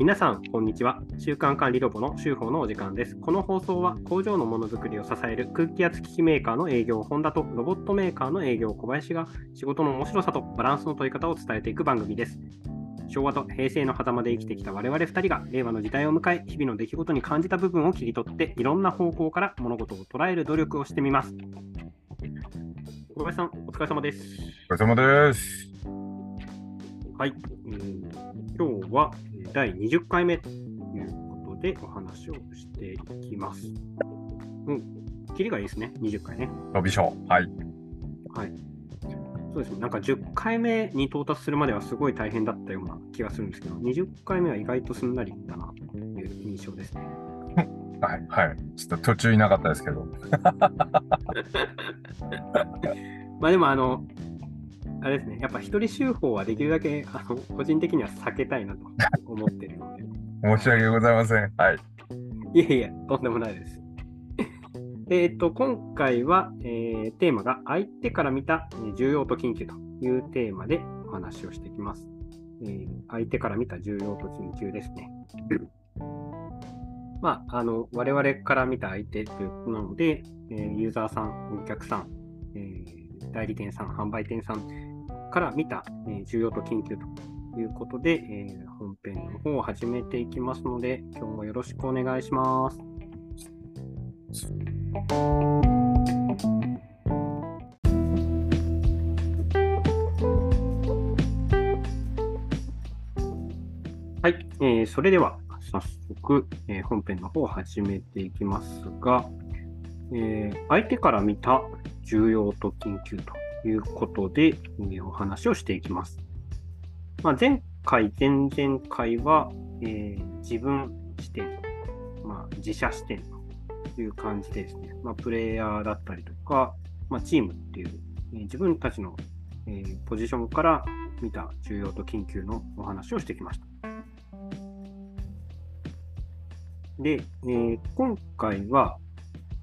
皆さん、こんにちは。週間管理ロボの週報のお時間です。この放送は工場のものづくりを支える空気圧機器メーカーの営業本田とロボットメーカーの営業小林が仕事の面白さとバランスの取り方を伝えていく番組です。昭和と平成の狭間で生きてきた我々2人が令和の時代を迎え、日々の出来事に感じた部分を切り取って、いろんな方向から物事を捉える努力をしてみます。小林さん、お疲れ様です。お疲れ様です。はい、えー今日はえー第20回目ということでお話をしていきます。うん、キリがいいですね、20回ね。ロビショー。はい。はい。そうですね、なんか10回目に到達するまではすごい大変だったような気がするんですけど、20回目は意外とすんなりいったなという印象ですね。はい。はい。ちょっと途中いなかったですけど。まあでも、あの、あれですね、やっぱ一人集法はできるだけあの個人的には避けたいなと思ってるので。申し訳ございません。はい。いえいえ、とんでもないです。えっと、今回は、えーテーマが相手から見たえー重要と緊急というテーマでお話をしていきます。えー相手から見た重要と緊急ですね。まあ、あの、我々から見た相手ということなので、えーユーザーさん、お客さん、えー代理店さん、販売店さんから見た、えー重要と緊急ということで、えー本編の方を始めていきますので、今日もよろしくお願いします。はい、えーそれでは早速、えー本編の方を始めていきますが、えー相手から見た重要と緊急ということで、えお話をしていきます。まあ、前回、前々回は、えー自分視点、まあ、自社視点という感じでですね、まあ、プレイヤーだったりとか、まあ、チームっていう、えー自分たちの、えーポジションから見た重要と緊急のお話をしてきました。で、え今回は、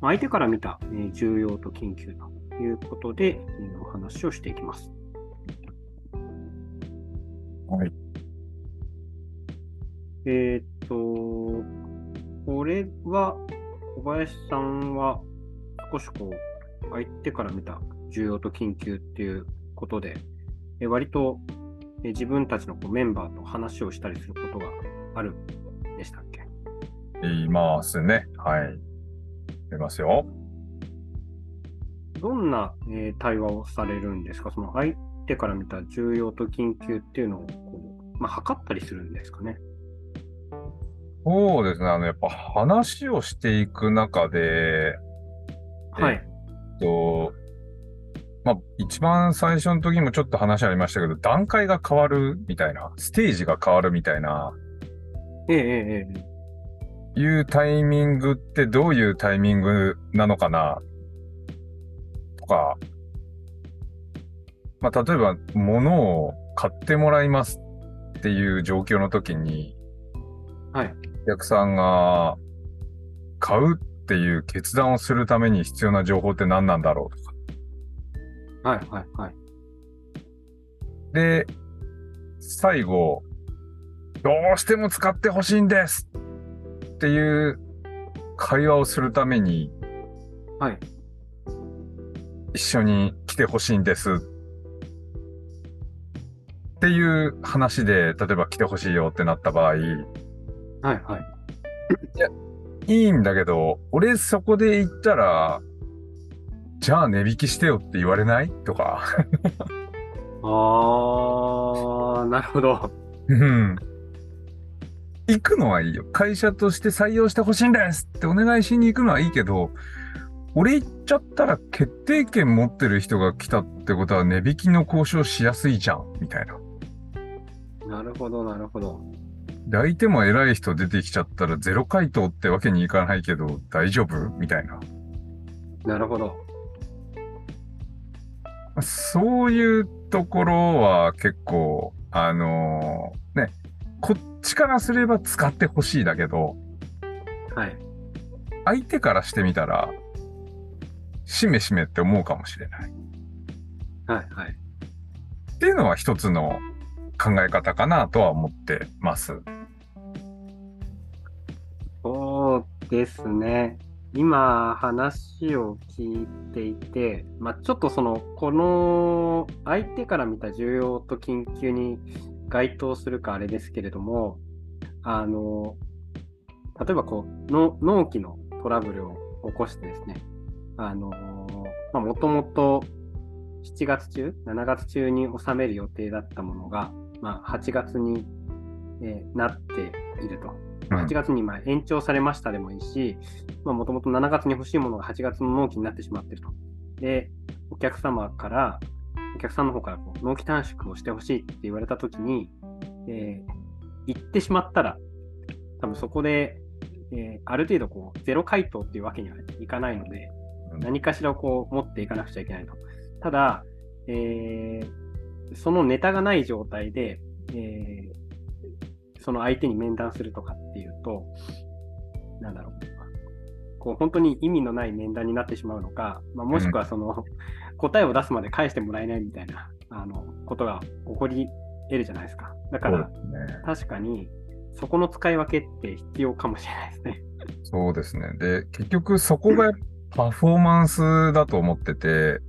相手から見た、えー重要と緊急ということで、えーお話をしていきます。はい。えーっと、これは、小林さんは少しこう、相手から見た重要と緊急っていうことで、え割とえ自分たちのこうメンバーと話をしたりすることがあるんでしたっけ？いますね。はい。出ますよ。どんな、えー対話をされるんですか？その相手から見た重要と緊急っていうのをこう、まあ、測ったりするんですかね？そうですね。あの、やっぱ話をしていく中で、はい。えっと、まあ、一番最初の時にもちょっと話ありましたけど、段階が変わるみたいな、ステージが変わるみたいな、ええええええいうタイミングってどういうタイミングなのかな？とか、まあ、例えば物を買ってもらいますっていう状況の時に、はい。お客さんが買うっていう決断をするために必要な情報って何なんだろうとか。はい、はい、はい。で、最後、どうしても使ってほしいんですっていう会話をするために、はい。一緒に来てほしいんですっていう話で、例えば来てほしいよってなった場合、いはい、はい。いんだけど、俺そこで言ったら、じゃあ値引きしてよって言われない？とか。あー、なるほど。うん。行くのはいいよ。会社として採用してほしいんですってお願いしに行くのはいいけど、俺行っちゃったら決定権持ってる人が来たってことは値引きの交渉しやすいじゃん、みたいな。なるほど、なるほど。で相手も偉い人出てきちゃったらゼロ回答ってわけにいかないけど大丈夫？みたいな。なるほど。そういうところは結構、あのーね、こっちからすれば使ってほしいだけど、はい。相手からしてみたら、しめしめって思うかもしれない。はい、はい。っていうのは一つの考え方かなとは思ってます。ですね。今話を聞いていて、まあ、ちょっとそのこの相手から見た需要と緊急に該当するかあれですけれどもあの例えばこうの納期のトラブルを起こしてですねあのもともと7月中7月中に収める予定だったものが、まあ、8月に、えーなっていると。8月にまあ延長されましたでもいいし、もともと7月に欲しいものが8月の納期になってしまっていると。で、お客様から、お客さんの方からこう納期短縮をしてほしいって言われたときに、えー言ってしまったら、多分そこで、えーある程度こうゼロ回答っていうわけにはいかないので、うん何かしらをこう持っていかなくちゃいけないと。ただ、えーそのネタがない状態で、えーその相手に面談するとかっていうと、なんだろう。こう本当に意味のない面談になってしまうのか、まあ、もしくはその、答えを出すまで返してもらえないみたいなあのことが起こり得るじゃないですか。だからね。確かにそこの使い分けって必要かもしれないですね。そうですね。で、結局そこがパフォーマンスだと思ってて、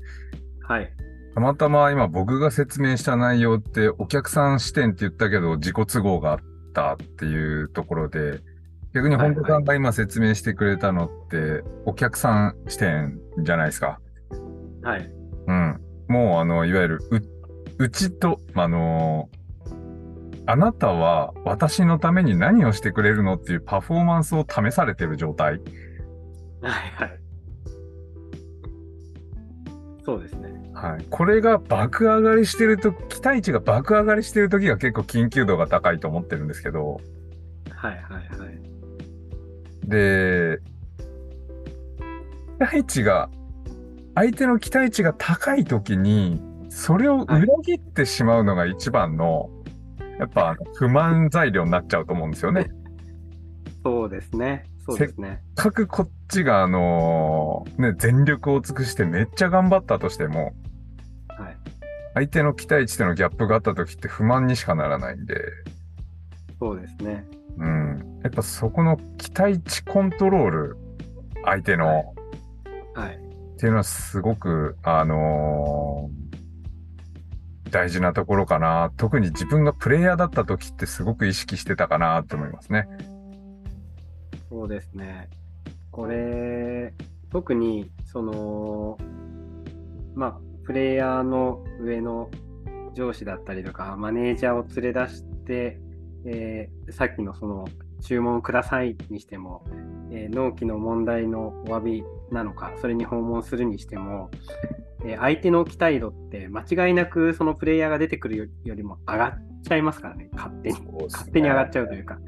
はい。たまたま今僕が説明した内容ってお客さん視点って言ったけど自己都合があったっていうところで、逆に本田さんが今説明してくれたのってお客さん視点じゃないですか。はい。うん。もうあの、いわゆるう、うちと、あのあなたは私のために何をしてくれるのっていうパフォーマンスを試されてる状態。はいはい。そうですね。はい。これが爆上がりしてると、期待値が爆上がりしてる時が結構緊急度が高いと思ってるんですけど、はいはいはい。で、期待値が、相手の期待値が高い時に、それを裏切ってしまうのが一番の、やっぱ不満材料になっちゃうと思うんですよね。そうですね。そうですね。せっかくこっちが、あのね、全力を尽くしてめっちゃ頑張ったとしても、はい。相手の期待値とのギャップがあった時って不満にしかならないんで、そうですね。うん。やっぱそこの期待値コントロール、相手の、はい。っていうのはすごく、あのー大事なところかな。特に自分がプレイヤーだった時ってすごく意識してたかなと思いますね。そうですね。これ、特に、その、まあ、プレイヤーの上の上司だったりとか、マネージャーを連れ出して、えーさっきのその、注文くださいにしても、えー納期の問題のお詫びなのか、それに訪問するにしても、えー相手の期待度って間違いなくそのプレイヤーが出てくるよよりも上がっちゃいますからね、勝手に。勝手に上がっちゃうというか。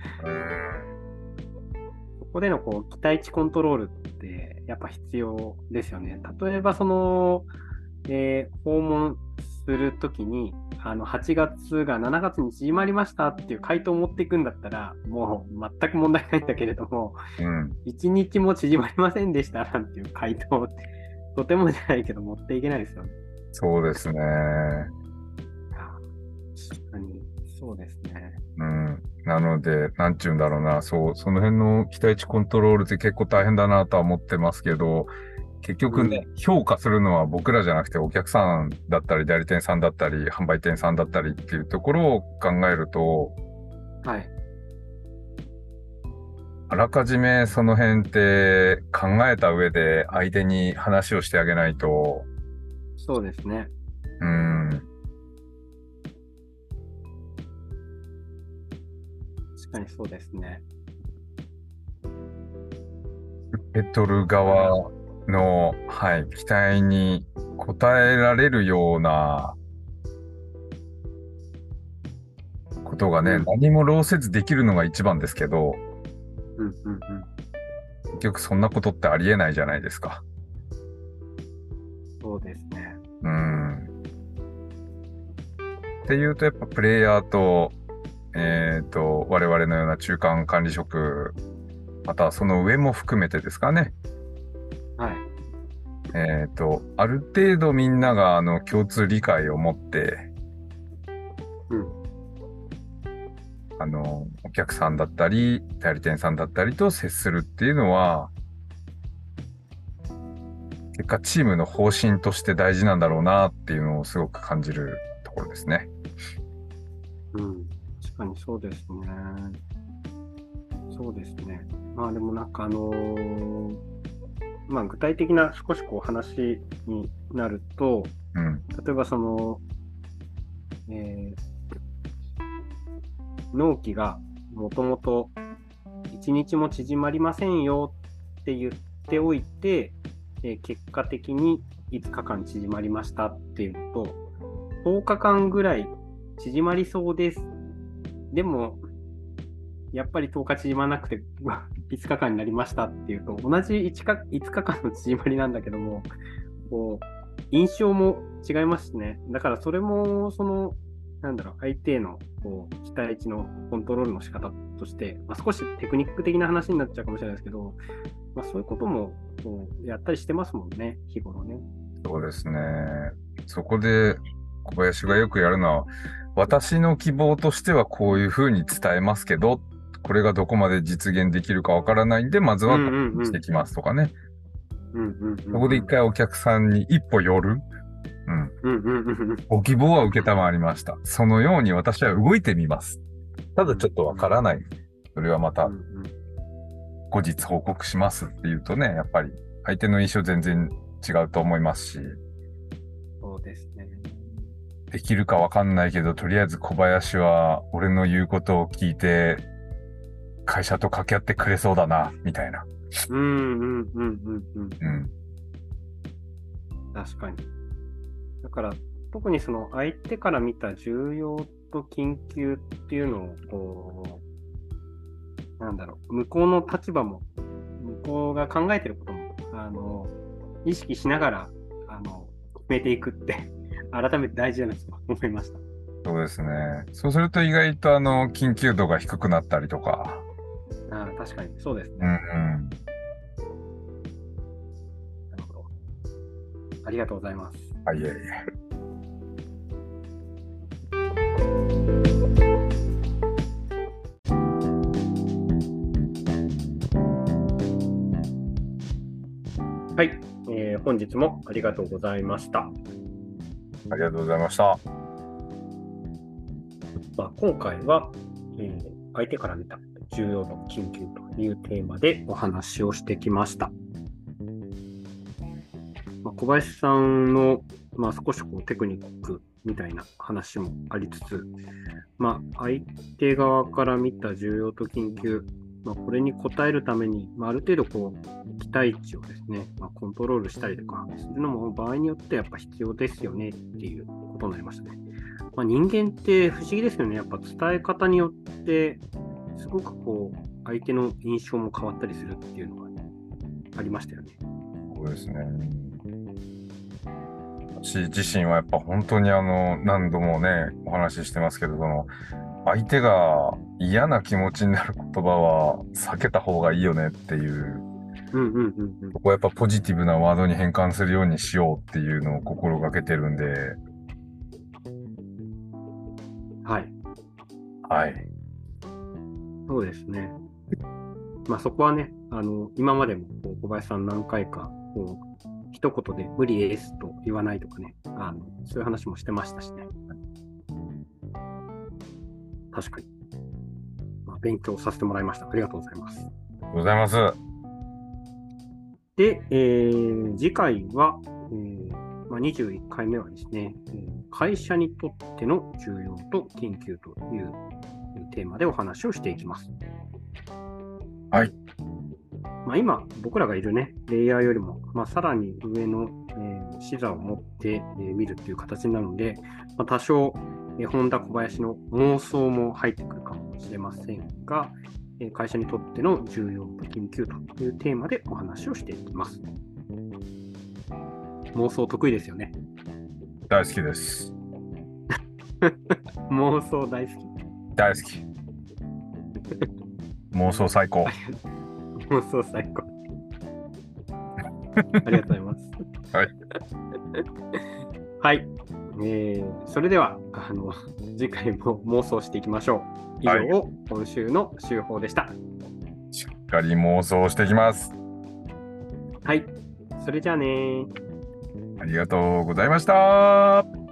ここでのこう期待値コントロールってやっぱ必要ですよね。例えばその、えー訪問するときにあの8月が7月に縮まりましたっていう回答を持っていくんだったらもう全く問題ないんだけれどもうん。1日も縮まりませんでしたなんていう回答ってとてもじゃないけど持っていけないですよね。そうですね。確かにそうですね。うん。なので、なんちゅうんだろうな、そう、その辺の期待値コントロールって結構大変だなとは思ってますけど、結局ね、評価するのは僕らじゃなくてお客さんだったり、代理店さんだったり、販売店さんだったりっていうところを考えると、はい。あらかじめその辺って考えた上で相手に話をしてあげないと、そうですね。うん、確かにそうですね。受け取る側の、はい、期待に応えられるようなことがね、うん何も労せずできるのが一番ですけど、うんうんうん。結局そんなことってありえないじゃないですか。そうですね。うん。っていうと、やっぱプレイヤーと、えっ、と、我々のような中間管理職、またはその上も含めてですかね。はい。えっ、と、ある程度みんながあの共通理解を持って、うん。あの、お客さんだったり、代理店さんだったりと接するっていうのは、結果チームの方針として大事なんだろうなっていうのをすごく感じるところですね。うん、確かにそうですね。そうですね。まあでもなんかあのーまあ具体的な少しこう話になると、うん。例えばその、えー納期がもともと1日も縮まりませんよって言っておいて、えー結果的に5日間縮まりましたっていうのと、10日間ぐらい縮まりそうです。でも、やっぱり10日縮まなくて5日間になりましたっていうと、同じ 1, か5日間の縮まりなんだけども、こう、印象も違いますしね。だからそれも、その、なんだろう、相手のこう期待値のコントロールの仕方として、まあ、少しテクニック的な話になっちゃうかもしれないですけど、まあ、そういうこともこうやったりしてますもんね、日頃ね。そうですね。そこで小林がよくやるのは、私の希望としてはこういうふうに伝えますけど、これがどこまで実現できるかわからないんで、まずはしてきますとかね。そこで一回お客さんに一歩寄る。うん。ご希望は受けたまわりました。そのように私は動いてみます。ただちょっとわからない。それはまた後日報告しますっていうとね、やっぱり相手の印象全然違うと思いますし、そうですね。できるかわかんないけど、とりあえず小林は俺の言うことを聞いて、会社と掛け合ってくれそうだな、みたいな。うんうんうんうんうん。うん。確かに。だから、特にその相手から見た重要と緊急っていうのを、こう、なんだろう、向こうの立場も、向こうが考えてることも、あの、意識しながら、あの、決めていくって、改めて大事だなと思いました。そうですね。そうすると意外とあの、緊急度が低くなったりとか。ああ確かに、そうですね。うんうん。なるほど。ありがとうございます。はい、いえいえ。はい、えー本日もありがとうございました。ありがとうございました。まあ、今回は、えー相手から見た重要度緊急というテーマでお話をしてきました。まあ、小林さんの、まあ、少しこうテクニックみたいな話もありつつ、まあ、相手側から見た重要と緊急、まあ、これに応えるために、まあ、ある程度こう期待値をですね、まあ、コントロールしたりとかするのも場合によってやっぱ必要ですよねっていうことになりましたね。まあ、人間って不思議ですよね。やっぱ伝え方によって、すごくこう、相手の印象も変わったりするっていうのが、ね、ありましたよね。そうですね。私自身はやっぱ本当にあの、何度もね、お話ししてますけど、その、相手が嫌な気持ちになる言葉は避けた方がいいよねっていう、うんうんうんうん。ここはやっぱポジティブなワードに変換するようにしようっていうのを心がけてるんで、はい。はい。そうですね。まあそこはね、あの、今までもこう小林さん何回か、こう、一言で無理ですと言わないとかね、あの、そういう話もしてましたしね。確かに。まあ、勉強させてもらいました。ありがとうございます。ございます。で、えー次回は、えーまあ、21回目はですね、えー会社にとっての重要と緊急というテーマでお話をしていきます。はい。まあ、今、僕らがいるね、レイヤーよりも、まあ、さらに上の、えー視座を持って、えー見るという形になるので、まあ、多少、えー本田小林の妄想も入ってくるかもしれませんが、えー会社にとっての重要と緊急というテーマでお話をしていきます。妄想得意ですよね。大好きです。妄想大好き。大好き。妄想最高。妄想最高。ありがとうございます。はい。はい。えーそれではあの次回も妄想していきましょう。以はい上、今週の週報でした。しっかり妄想していきます。はい。それじゃあねありがとうございました。